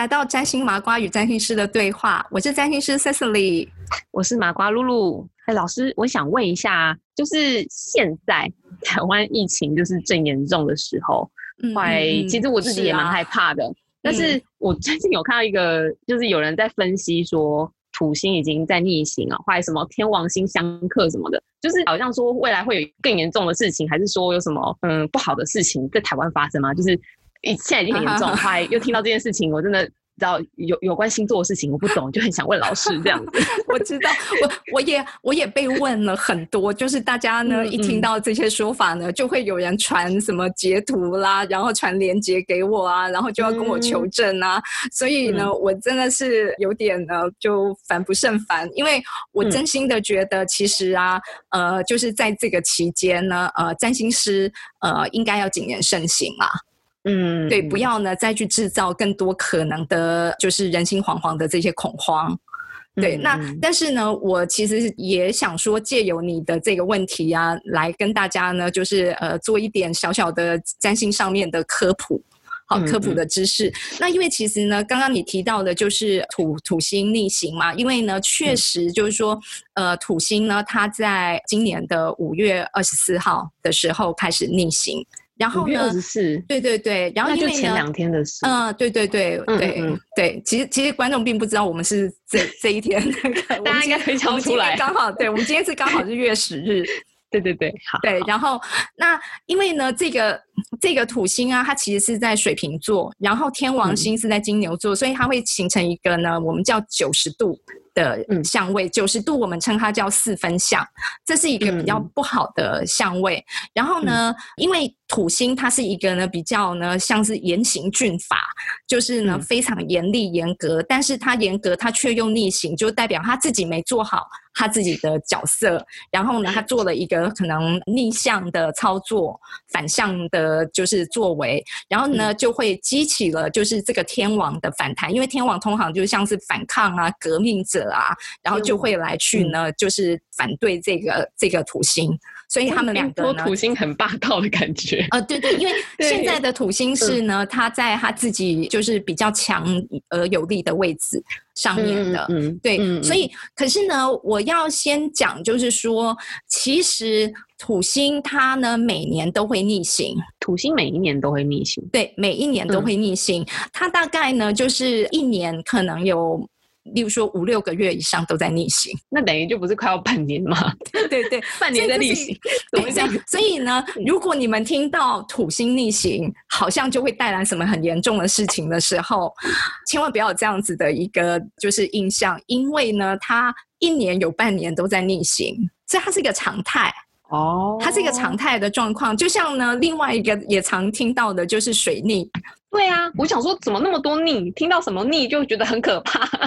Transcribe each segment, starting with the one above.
来到占星麻瓜与占星师的对话，我是占星师 Cecily，我是麻瓜露露。哎，老师，我想问一下，就是现在台湾疫情就是正严重的时候，嗯，其实我自己也蛮害怕的。但是我最近有看到一个，就是有人在分析说，土星已经在逆行啊，或者什么天王星相克什么的，就是好像说未来会有更严重的事情，还是说有什么嗯不好的事情在台湾发生吗？就是。现在已经很严重，还又听到这件事情，我真的知道有有关星座的事情，我不懂，就很想问老师这样子。我知道，我我也我也被问了很多，就是大家呢一听到这些说法呢，就会有人传什么截图啦，然后传链接给我啊，然后就要跟我求证啊。所以呢，我真的是有点呢就烦不胜烦，因为我真心的觉得，其实啊，呃，就是在这个期间呢，呃，占星师呃应该要谨言慎行啊。嗯，对，不要呢再去制造更多可能的，就是人心惶惶的这些恐慌。对，那但是呢，我其实也想说，借由你的这个问题啊，来跟大家呢，就是呃，做一点小小的占星上面的科普，好，科普的知识。那因为其实呢，刚刚你提到的就是土土星逆行嘛，因为呢，确实就是说，呃，土星呢，它在今年的五月二十四号的时候开始逆行。然后呢？对对对，然后因为前两天的事。嗯，对对对对对，其实其实观众并不知道我们是这 这一天，大家应该可以想出来。刚好，对我们今天是刚好是月十日。对对对，好。对，然后那因为呢，这个这个土星啊，它其实是在水瓶座，然后天王星是在金牛座，所以它会形成一个呢，我们叫九十度。的相位九十度，我们称它叫四分相，这是一个比较不好的相位。然后呢，因为土星它是一个呢比较呢像是严刑峻法，就是呢非常严厉严格，但是它严格它却又逆行，就代表他自己没做好他自己的角色。然后呢，他做了一个可能逆向的操作，反向的就是作为，然后呢就会激起了就是这个天王的反弹，因为天王通常就像是反抗啊革命者。啊，然后就会来去呢，就是反对这个这个土星，所以他们两个呢，土星很霸道的感觉。呃，对对，因为 现在的土星是呢，他在他自己就是比较强而有力的位置上面的，嗯，对，所以可是呢，我要先讲，就是说，其实土星它呢每年都会逆行，土星每一年都会逆行，对，每一年都会逆行，它大概呢就是一年可能有。例如说五六个月以上都在逆行，那等于就不是快要半年吗？对对，半年在逆行，怎么讲？所以呢，如果你们听到土星逆行，好像就会带来什么很严重的事情的时候，千万不要有这样子的一个就是印象，因为呢，它一年有半年都在逆行，所以它是一个常态。哦，它是一个常态的状况，就像呢，另外一个也常听到的就是水逆。对啊，我想说怎么那么多逆？听到什么逆就觉得很可怕。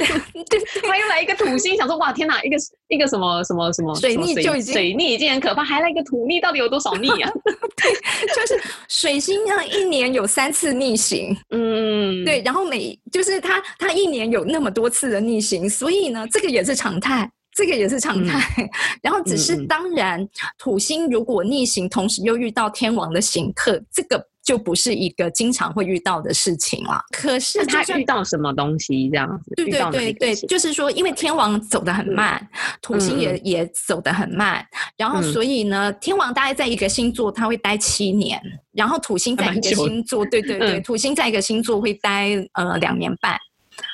对，还又来一个土星，想说哇天哪，一个一个什么什么什么水逆就已经水逆已经很可怕，还来一个土逆，到底有多少逆啊？对，就是水星呢，一年有三次逆行。嗯，对，然后每就是它它一年有那么多次的逆行，所以呢，这个也是常态。这个也是常态，然后只是当然，土星如果逆行，同时又遇到天王的行克，这个就不是一个经常会遇到的事情了。可是他遇到什么东西这样子？对对对对，就是说，因为天王走得很慢，土星也也走得很慢，然后所以呢，天王大概在一个星座他会待七年，然后土星在一个星座，对对对，土星在一个星座会待呃两年半。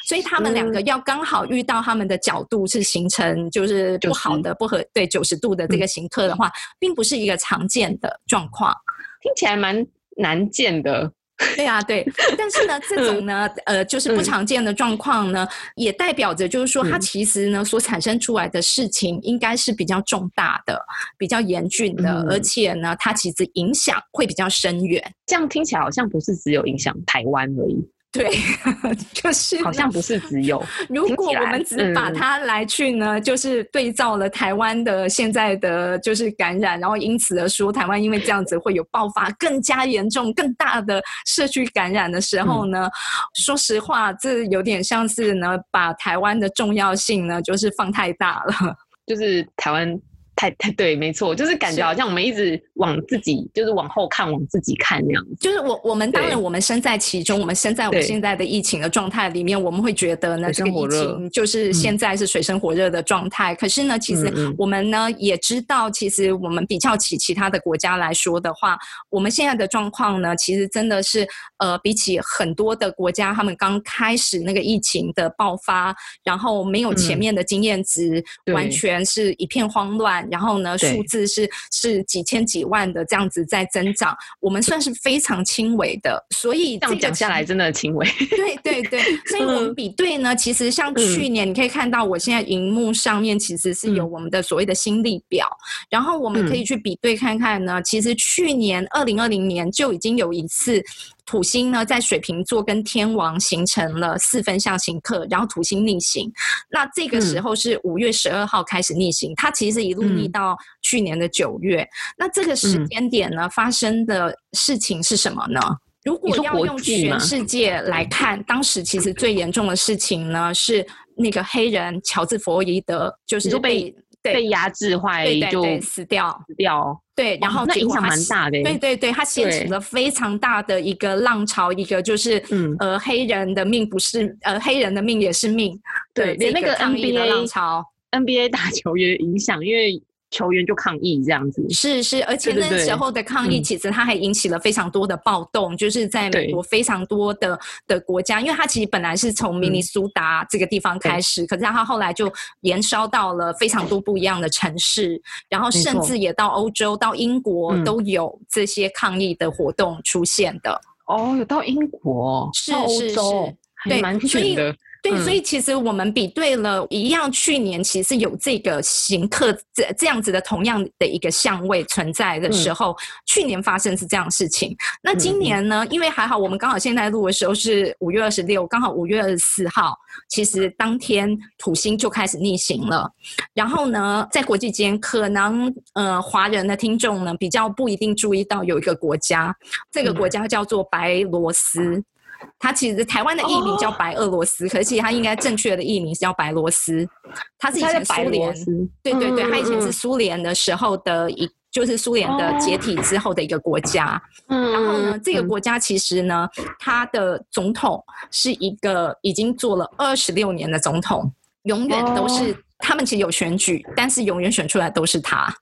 所以他们两个要刚好遇到他们的角度是形成就是不好的不合对九十度的这个形刻的话，并不是一个常见的状况，听起来蛮难见的。对啊，对。但是呢，这种呢，呃，就是不常见的状况呢，也代表着就是说，它其实呢所产生出来的事情应该是比较重大的、比较严峻的，而且呢，它其实影响会比较深远。这样听起来好像不是只有影响台湾而已。对，就 是好像不是只有。如果我们只把它来去呢，就是对照了台湾的现在的就是感染，然后因此而说台湾因为这样子会有爆发更加严重、更大的社区感染的时候呢，说实话，这有点像是呢把台湾的重要性呢就是放太大了。就是台湾太太对，没错，就是感觉好像我们一直往自己，就是往后看，往自己看那样子。就是我我们当然我们身在其中，我们身在我们现在的疫情的状态里面，我们会觉得呢，这个疫情就是现在是水深火热的状态。可是呢，其实我们呢也知道，其实我们比较起其他的国家来说的话，我们现在的状况呢，其实真的是呃，比起很多的国家，他们刚开始那个疫情的爆发，然后没有前面的经验值，完全是一片慌乱，然后呢，数字是是几千几万的这样子在增长，我们算是非常轻微的，所以这样讲下来真的轻微。对对对，所以我们比对呢，其实像去年你可以看到，我现在荧幕上面其实是有我们的所谓的新力表，然后我们可以去比对看看呢，其实去年二零二零年就已经有一次。土星呢，在水瓶座跟天王形成了四分象形刻，然后土星逆行。那这个时候是五月十二号开始逆行，它其实一路逆到去年的九月。那这个时间点呢，发生的事情是什么呢？如果要用全世界来看，当时其实最严重的事情呢，是那个黑人乔治·弗洛伊德，就是被。被压制坏就死掉，死掉。对，然后那影响蛮大的。对对对，它掀起了非常大的一个浪潮，一个就是，嗯，呃，黑人的命不是，呃，黑人的命也是命。对，连那个 NBA 浪潮，NBA 打球也影响，因为。球员就抗议这样子，是是，而且那时候的抗议其实它还引起了非常多的暴动，就是在美国非常多的的国家，因为它其实本来是从明尼苏达这个地方开始，可是它后来就延烧到了非常多不一样的城市，然后甚至也到欧洲、到英国都有这些抗议的活动出现的。哦，有到英国，是是是，对，蛮远的。对，所以其实我们比对了一样，去年其实有这个行客这这样子的同样的一个相位存在的时候，去年发生是这样事情。那今年呢？因为还好，我们刚好现在录的时候是五月二十六，刚好五月二十四号，其实当天土星就开始逆行了。然后呢，在国际间，可能呃华人的听众呢比较不一定注意到有一个国家，这个国家叫做白罗斯。它其实台湾的译名叫白俄罗斯，可是它应该正确的译名是叫白罗斯。它是以前苏联，对对对，它以前是苏联的时候的一，就是苏联的解体之后的一个国家。嗯，然后呢，这个国家其实呢，它的总统是一个已经做了二十六年的总统，永远都是他们其实有选举，但是永远选出来都是他。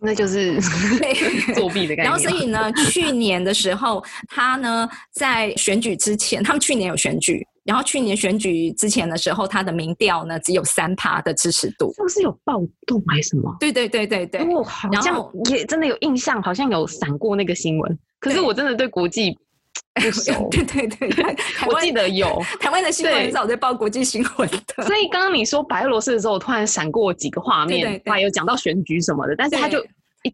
那就是 作弊的感觉。然后，所以呢，去年的时候，他呢在选举之前，他们去年有选举，然后去年选举之前的时候，他的民调呢只有三趴的支持度。是不是有暴动还是什么？对对对对对。哦，好像也真的有印象，好像有闪过那个新闻。可是我真的对国际。不熟，对对对，我记得有。台湾的新闻很少在报国际新闻的。所以刚刚你说白俄罗斯的时候，我突然闪过几个画面，还有讲到选举什么的，但是他就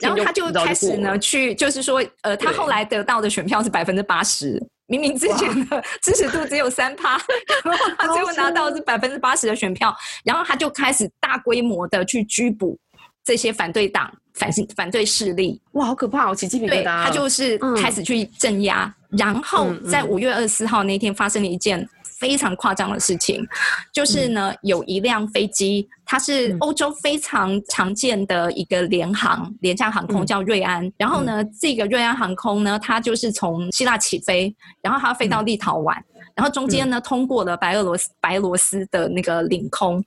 然后他就开始呢去，就是说，呃，他后来得到的选票是百分之八十，明明之前的支持度只有三趴，然后他最后拿到是百分之八十的选票，然后他就开始大规模的去拘捕这些反对党。反反对势力，哇，好可怕！我起鸡皮疙瘩。他就是开始去镇压，然后在五月二十四号那天发生了一件非常夸张的事情，就是呢，有一辆飞机，它是欧洲非常常见的一个联航廉价航空，叫瑞安。然后呢，这个瑞安航空呢，它就是从希腊起飞，然后它飞到立陶宛。然后中间呢，通过了白俄罗斯白罗斯的那个领空，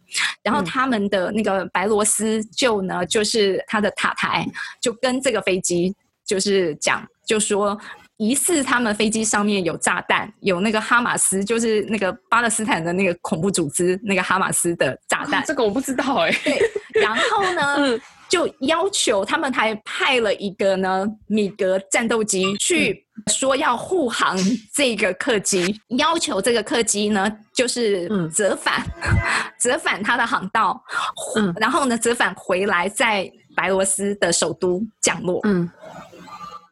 然后他们的那个白罗斯就呢，就是他的塔台就跟这个飞机就是讲，就说疑似他们飞机上面有炸弹，有那个哈马斯，就是那个巴勒斯坦的那个恐怖组织那个哈马斯的炸弹。这个我不知道哎。对，然后呢？就要求他们还派了一个呢米格战斗机去说要护航这个客机，要求这个客机呢就是折返，折返它的航道，然后呢折返回来在白罗斯的首都降落。嗯，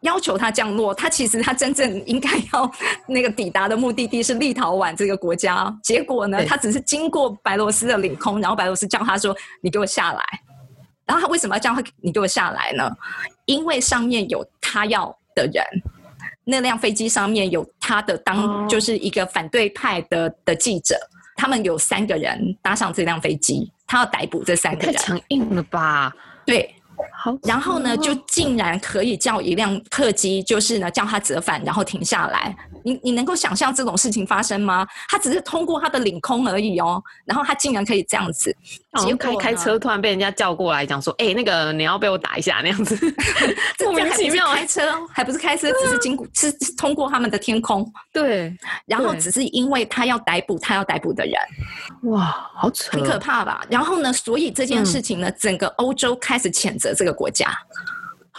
要求他降落，他其实他真正应该要那个抵达的目的地是立陶宛这个国家，结果呢他只是经过白罗斯的领空，然后白罗斯叫他说你给我下来。然后他为什么要这样会你给我下来呢？因为上面有他要的人，那辆飞机上面有他的当就是一个反对派的的记者，他们有三个人搭上这辆飞机，他要逮捕这三个人。太强硬了吧？对。好，然后呢，就竟然可以叫一辆客机，就是呢叫他折返，然后停下来。你你能够想象这种事情发生吗？他只是通过他的领空而已哦，然后他竟然可以这样子。结果开车突然被人家叫过来讲说：“哎，那个你要被我打一下那样子。”莫名其妙开车，还不是开车，只是经过是通过他们的天空。对，然后只是因为他要逮捕他要逮捕的人。哇，好扯，很可怕吧？然后呢，所以这件事情呢，整个欧洲开始谴责这个国家，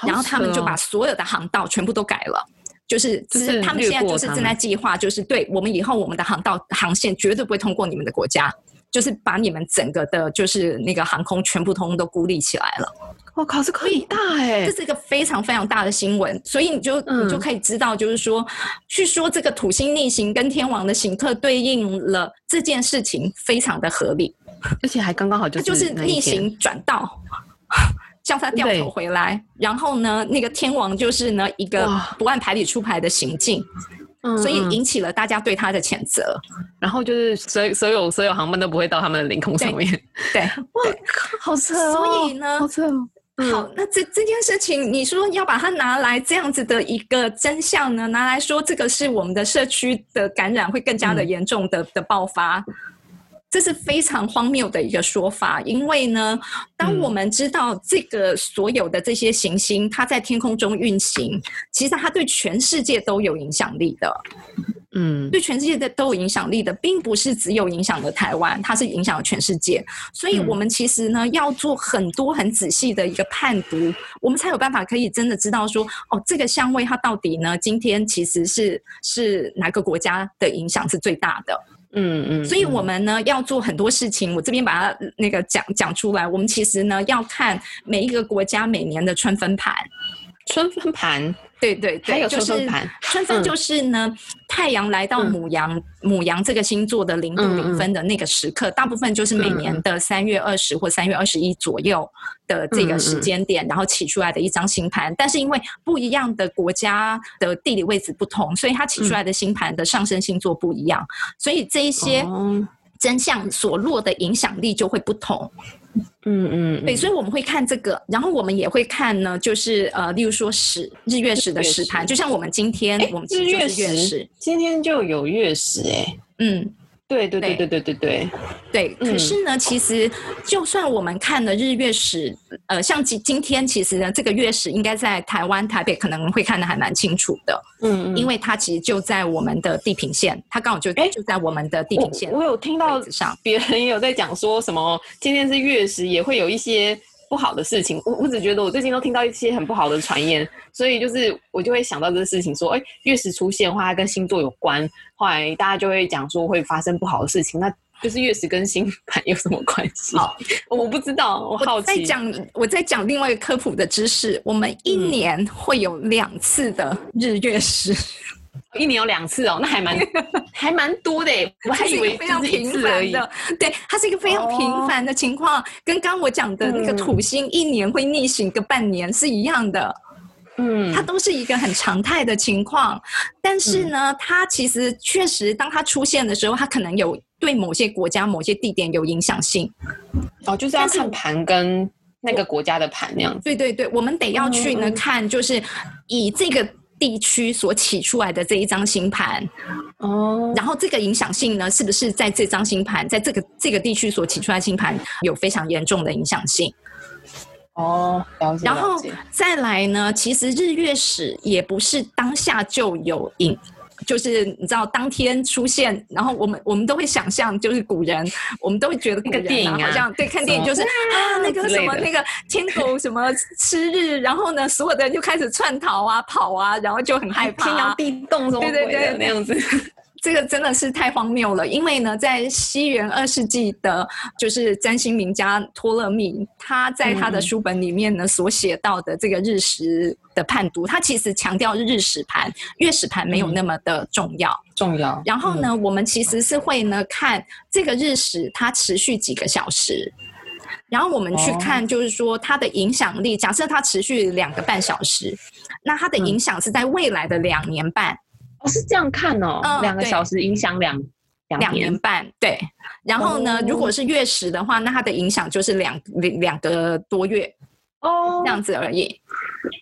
然后他们就把所有的航道全部都改了。就是，就是他们现在就是正在计划，就是对我们以后我们的航道航线绝对不会通过你们的国家，就是把你们整个的，就是那个航空全部通都孤立起来了。我靠，这可以大哎！这是一个非常非常大的新闻，所以你就你就可以知道，就是说，据说这个土星逆行跟天王的行客对应了这件事情，非常的合理，而且还刚刚好就就是逆行转道。叫他掉头回来，然后呢，那个天王就是呢一个不按牌理出牌的行径，所以引起了大家对他的谴责。然后就是所所有所有航班都不会到他们的领空上面。对，哇靠，好扯哦！所以呢，好扯。好，那这这件事情，你说要把它拿来这样子的一个真相呢，拿来说这个是我们的社区的感染会更加的严重的的爆发。这是非常荒谬的一个说法，因为呢，当我们知道这个所有的这些行星它在天空中运行，其实它对全世界都有影响力的，嗯，对全世界的都有影响力的，并不是只有影响了台湾，它是影响了全世界。所以，我们其实呢要做很多很仔细的一个判读，我们才有办法可以真的知道说，哦，这个香味它到底呢，今天其实是是哪个国家的影响是最大的。嗯嗯，所以我们呢要做很多事情，我这边把它那个讲讲出来。我们其实呢要看每一个国家每年的春分盘，春分盘。对对对，就是春分就是呢，太阳来到母羊母羊这个星座的零度零分的那个时刻，大部分就是每年的三月二十或三月二十一左右的这个时间点，然后起出来的一张星盘。但是因为不一样的国家的地理位置不同，所以它起出来的星盘的上升星座不一样，所以这一些真相所落的影响力就会不同。嗯嗯，对，所以我们会看这个，然后我们也会看呢，就是呃，例如说时日月食的时盘，就像我们今天，我们日月食，今天就有月食哎，嗯。对对对对对对对对，可是呢，其实就算我们看了日月食，呃，像今今天，其实呢，这个月食应该在台湾台北可能会看得还蛮清楚的，嗯，因为它其实就在我们的地平线，它刚好就就在我们的地平线。我有听到上别人也有在讲说什么，今天是月食，也会有一些。不好的事情，我我只觉得我最近都听到一些很不好的传言，所以就是我就会想到这个事情，说，哎，月食出现的话，它跟星座有关，后来大家就会讲说会发生不好的事情，那就是月食跟星盘有什么关系？好，我不知道，我好奇。在讲我在讲另外一个科普的知识，我们一年会有两次的日月食。一年有两次哦，那还蛮 还蛮多的我还以为非常频繁的。对，它是一个非常频繁的情况，跟刚我讲的那个土星一年会逆行个半年是一样的。嗯，它都是一个很常态的情况。但是呢，它其实确实，当它出现的时候，它可能有对某些国家、某些地点有影响性。哦，就是要看盘跟那个国家的盘那样。对对对，我们得要去呢看，就是以这个。地区所起出来的这一张星盘，哦，然后这个影响性呢，是不是在这张星盘，在这个这个地区所起出来星盘有非常严重的影响性？哦，了解。然后再来呢，其实日月食也不是当下就有影。就是你知道当天出现，然后我们我们都会想象，就是古人，我们都会觉得古人啊，好像对看电影就是啊那个什么那个天狗什么吃日，然后呢所有的人就开始窜逃啊跑啊，然后就很害怕，天摇地动什么对对。那样子。这个真的是太荒谬了，因为呢，在西元二世纪的，就是占星名家托勒密，他在他的书本里面呢所写到的这个日食的判读，他其实强调日食盘、月食盘没有那么的重要。重要。然后呢，我们其实是会呢看这个日食它持续几个小时，然后我们去看就是说它的影响力。假设它持续两个半小时，那它的影响是在未来的两年半。是这样看哦，两个小时影响两两年半，对。然后呢，如果是月食的话，那它的影响就是两两个多月。哦，这样子而已。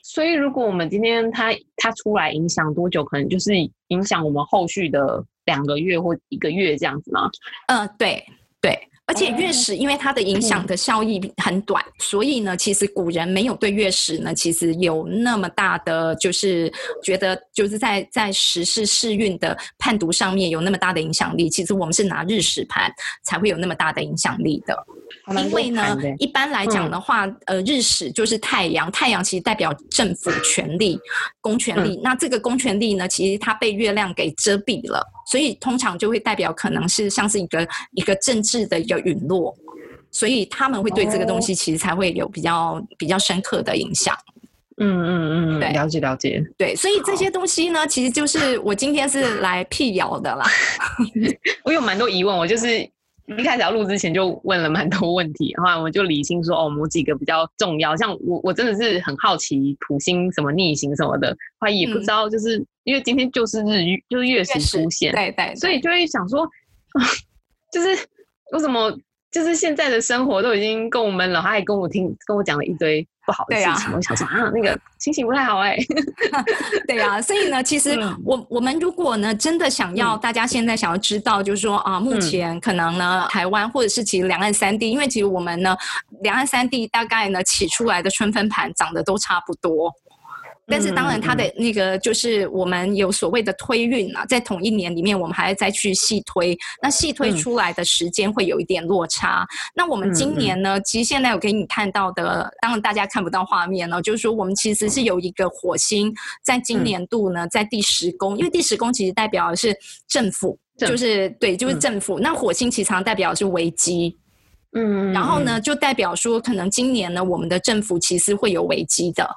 所以，如果我们今天它它出来影响多久，可能就是影响我们后续的两个月或一个月这样子吗？嗯，对对。而且月食，因为它的影响的效益很短，所以呢，其实古人没有对月食呢，其实有那么大的，就是觉得就是在在时事世运的判读上面有那么大的影响力。其实我们是拿日食盘才会有那么大的影响力的。因为呢，一般来讲的话，呃，日食就是太阳，太阳其实代表政府权力、公权力。那这个公权力呢，其实它被月亮给遮蔽了，所以通常就会代表可能是像是一个一个政治的一个陨落，所以他们会对这个东西其实才会有比较比较深刻的影响。嗯嗯嗯，对，了解了解。对，所以这些东西呢，其实就是我今天是来辟谣的啦。我有蛮多疑问，我就是。一开始要录之前就问了蛮多问题，然后我们就理清说哦，某几个比较重要。像我，我真的是很好奇土星什么逆行什么的，后来也不知道，就是因为今天就是日月，就是月食出现，对对，所以就会想说，就是为什么？就是现在的生活都已经够闷了，他还跟我听跟我讲了一堆不好的事情，我想说啊，那个心情不太好哎。对呀，所以呢，其实我我们如果呢真的想要大家现在想要知道，就是说啊，目前可能呢台湾或者是其实两岸三地，因为其实我们呢两岸三地大概呢起出来的春分盘长得都差不多。但是当然，它的那个就是我们有所谓的推运啊，在同一年里面，我们还要再去细推，那细推出来的时间会有一点落差。那我们今年呢，其实现在有给你看到的，当然大家看不到画面了，就是说我们其实是有一个火星在今年度呢，在第十宫，因为第十宫其实代表的是政府，就是对，就是政府。那火星其实常代表的是危机，嗯，然后呢，就代表说可能今年呢，我们的政府其实会有危机的。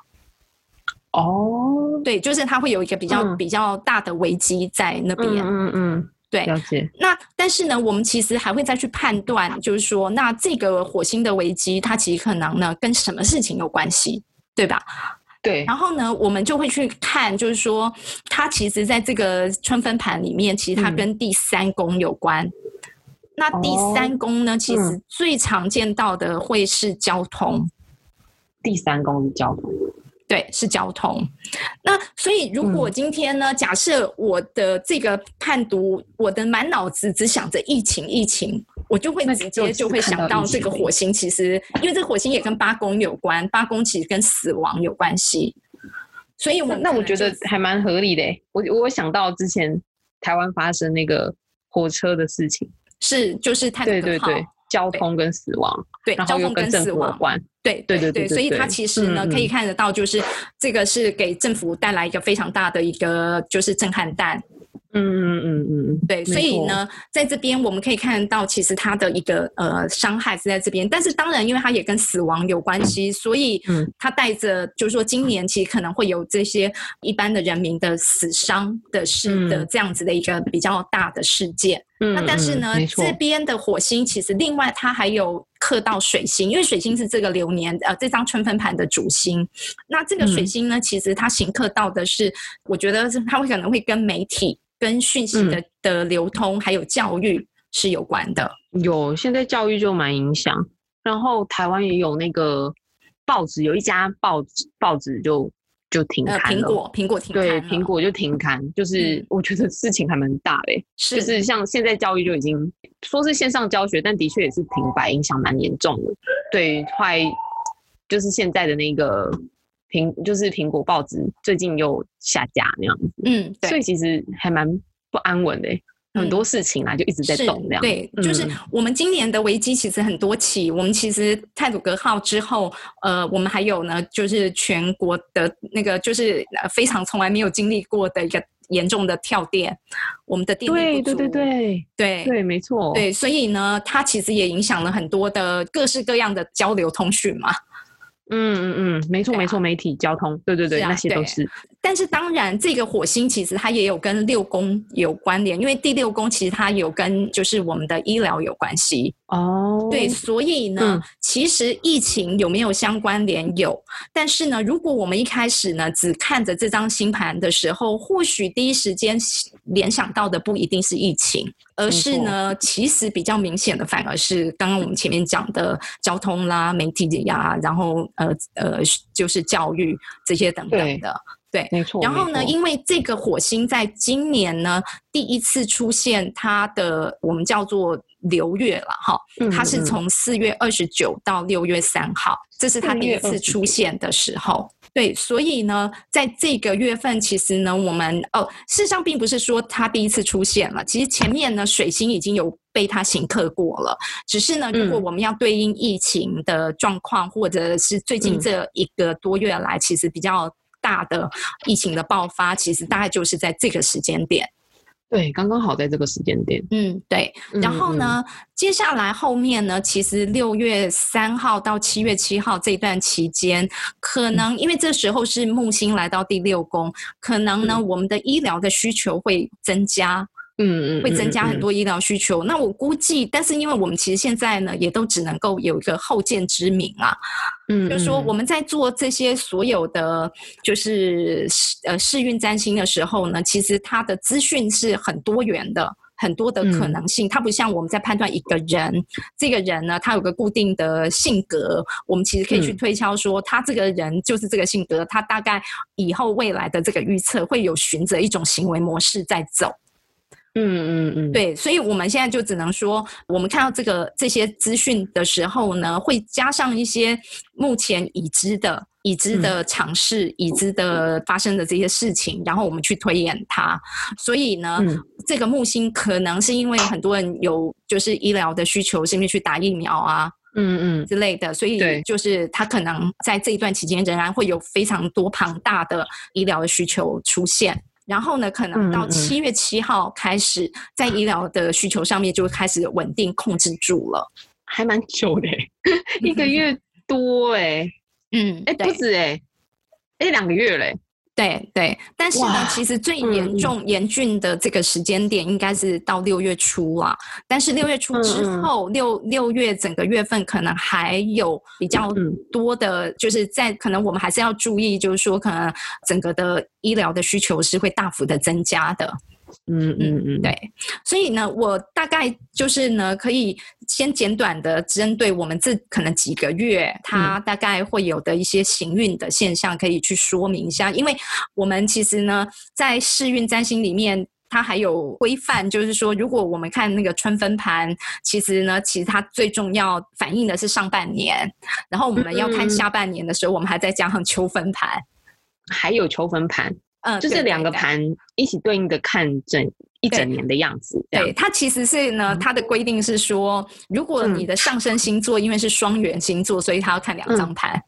哦，对，就是它会有一个比较比较大的危机在那边。嗯嗯，对，了解。那但是呢，我们其实还会再去判断，就是说，那这个火星的危机，它其实可能呢跟什么事情有关系，对吧？对。然后呢，我们就会去看，就是说，它其实在这个春分盘里面，其实它跟第三宫有关。那第三宫呢，其实最常见到的会是交通。第三宫是交通。对，是交通。那所以，如果今天呢，假设我的这个判读，我的满脑子只想着疫情，疫情，我就会直接就会想到这个火星。其实，因为这个火星也跟八宫有关，八宫其实跟死亡有关系。所以，我那我觉得还蛮合理的。我我想到之前台湾发生那个火车的事情，是就是太对对对。交通跟死亡，对，交通跟死亡。有关，对对对对，所以它其实呢，可以看得到，就是这个是给政府带来一个非常大的一个就是震撼弹。嗯嗯嗯嗯，对，所以呢，在这边我们可以看到，其实它的一个呃伤害是在这边，但是当然，因为它也跟死亡有关系，所以它带着就是说，今年其实可能会有这些一般的人民的死伤的事的这样子的一个比较大的事件。嗯那但是呢，这边的火星其实另外它还有克到水星，因为水星是这个流年呃这张春分盘的主星。那这个水星呢，其实它行克到的是，我觉得是它会可能会跟媒体。跟讯息的的流通还有教育是有关的。有，现在教育就蛮影响。然后台湾也有那个报纸，有一家报纸报纸就就停刊了。苹果，苹果停对，苹果就停刊，就是我觉得事情还蛮大的。是，就是像现在教育就已经说是线上教学，但的确也是停摆，影响蛮严重的。对，快就是现在的那个。苹就是苹果报纸最近又下架那样子，嗯，所以其实还蛮不安稳的，很多事情啊就一直在动这样。对，就是我们今年的危机其实很多起，我们其实泰鲁格号之后，呃，我们还有呢，就是全国的那个就是非常从来没有经历过的一个严重的跳电，我们的电力不足，对对对对对对，没错，对，所以呢，它其实也影响了很多的各式各样的交流通讯嘛。嗯嗯嗯，没错没错，媒体交通，对对对，那些都是。但是当然，这个火星其实它也有跟六宫有关联，因为第六宫其实它有跟就是我们的医疗有关系哦。对，所以呢，其实疫情有没有相关联？有，但是呢，如果我们一开始呢只看着这张星盘的时候，或许第一时间联想到的不一定是疫情，而是呢，其实比较明显的反而是刚刚我们前面讲的交通啦、媒体呀，然后呃呃，就是教育这些等等的。对，没错。然后呢，因为这个火星在今年呢第一次出现它的我们叫做流月了哈，它是从四月二十九到六月三号，这是它第一次出现的时候。对，所以呢，在这个月份，其实呢，我们哦，事实上并不是说它第一次出现了，其实前面呢，水星已经有被它刑克过了，只是呢，如果我们要对应疫情的状况，或者是最近这一个多月来，其实比较。大的疫情的爆发，其实大概就是在这个时间点。对，刚刚好在这个时间点。嗯，对。然后呢，接下来后面呢，其实六月三号到七月七号这段期间，可能因为这时候是木星来到第六宫，可能呢，我们的医疗的需求会增加。嗯嗯，会增加很多医疗需求。那我估计，但是因为我们其实现在呢，也都只能够有一个后见之明啊。嗯，就是说我们在做这些所有的就是呃试运占星的时候呢，其实它的资讯是很多元的，很多的可能性。它不像我们在判断一个人，这个人呢，他有个固定的性格，我们其实可以去推敲说，他这个人就是这个性格，他大概以后未来的这个预测会有循着一种行为模式在走。嗯嗯嗯，对，所以我们现在就只能说，我们看到这个这些资讯的时候呢，会加上一些目前已知的、已知的尝试、已知的发生的这些事情，然后我们去推演它。所以呢，这个木星可能是因为很多人有就是医疗的需求，是因为去打疫苗啊，嗯嗯。之类的，所以就是他可能在这一段期间仍然会有非常多庞大的医疗的需求出现。然后呢，可能到七月七号开始，在医疗的需求上面就会开始稳定控制住了，还蛮久的，一个月多哎，嗯，哎不止哎，哎两个月嘞。对对，但是呢，其实最严重严峻的这个时间点应该是到六月初啊。但是六月初之后，六六月整个月份可能还有比较多的，就是在可能我们还是要注意，就是说可能整个的医疗的需求是会大幅的增加的。嗯嗯嗯，对，所以呢，我大概就是呢，可以先简短的针对我们这可能几个月，它大概会有的一些行运的现象，可以去说明一下。因为我们其实呢，在试运占星里面，它还有规范，就是说，如果我们看那个春分盘，其实呢，其实它最重要反映的是上半年，然后我们要看下半年的时候，我们还在加上秋分盘，还有秋分盘。嗯，就是两个盘一起对应的看整一整年的样子。对，它其实是呢，它的规定是说，如果你的上升星座因为是双元星座，所以它要看两张盘，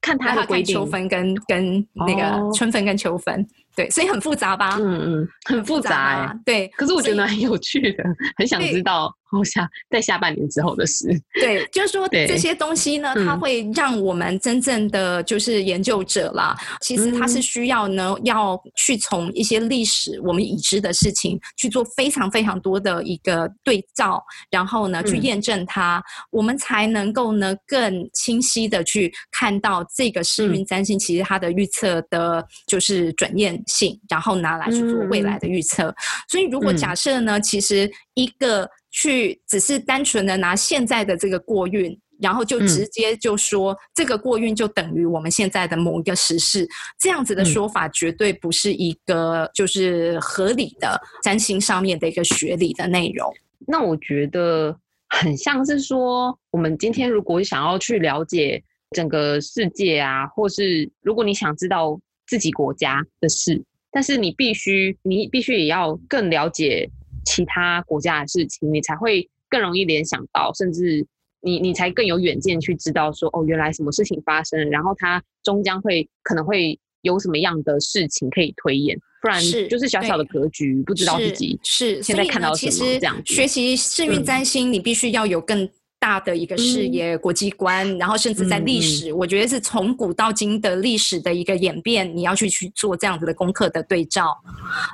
看他的规定，秋分跟跟那个春分跟秋分。对，所以很复杂吧？嗯嗯，很复杂。对，可是我觉得很有趣的，很想知道。后下在下半年之后的事，对，就是说 这些东西呢，它会让我们真正的就是研究者啦，其实它是需要呢，要去从一些历史我们已知的事情去做非常非常多的一个对照，然后呢去验证它，我们才能够呢更清晰的去看到这个世运占星其实它的预测的就是转验性，然后拿来去做未来的预测。所以如果假设呢，其实一个去只是单纯的拿现在的这个过运，然后就直接就说这个过运就等于我们现在的某一个时事，这样子的说法绝对不是一个就是合理的占星上面的一个学理的内容。那我觉得很像是说，我们今天如果想要去了解整个世界啊，或是如果你想知道自己国家的事，但是你必须你必须也要更了解。其他国家的事情，你才会更容易联想到，甚至你你才更有远见去知道说，哦，原来什么事情发生，然后它终将会可能会有什么样的事情可以推演，不然就是小小的格局，不知道自己是现在看到什么这样。学习幸运占星，你必须要有更。大的一个视野、国际观，然后甚至在历史，我觉得是从古到今的历史的一个演变，你要去去做这样子的功课的对照，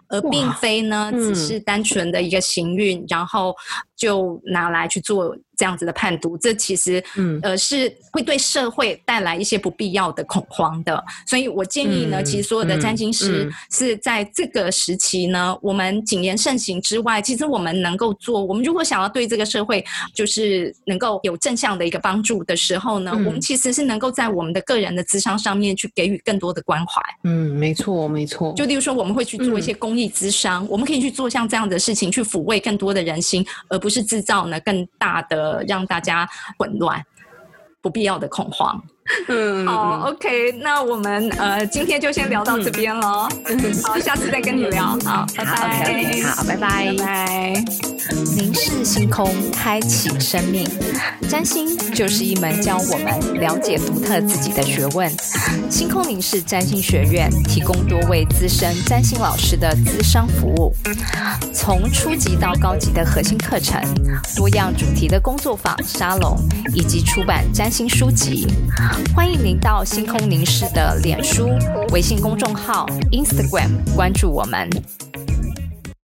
而并非呢只是单纯的一个行运，然后就拿来去做。这样子的判读，这其实，嗯，呃，是会对社会带来一些不必要的恐慌的。所以我建议呢，其实所有的占星师是在这个时期呢，我们谨言慎行之外，其实我们能够做，我们如果想要对这个社会就是能够有正向的一个帮助的时候呢，我们其实是能够在我们的个人的智商上面去给予更多的关怀。嗯，没错，没错。就例如说，我们会去做一些公益智商，我们可以去做像这样的事情，去抚慰更多的人心，而不是制造呢更大的。让大家混乱，不必要的恐慌。嗯，好，OK，那我们呃今天就先聊到这边了。好，下次再跟你聊。好，拜拜。好，拜拜，拜拜。凝视星空，开启生命。占星就是一门教我们了解独特自己的学问。星空凝视占星学院提供多位资深占星老师的资商服务，从初级到高级的核心课程，多样主题的工作坊、沙龙，以及出版占星书籍。欢迎您到星空凝视的脸书、微信公众号、Instagram 关注我们。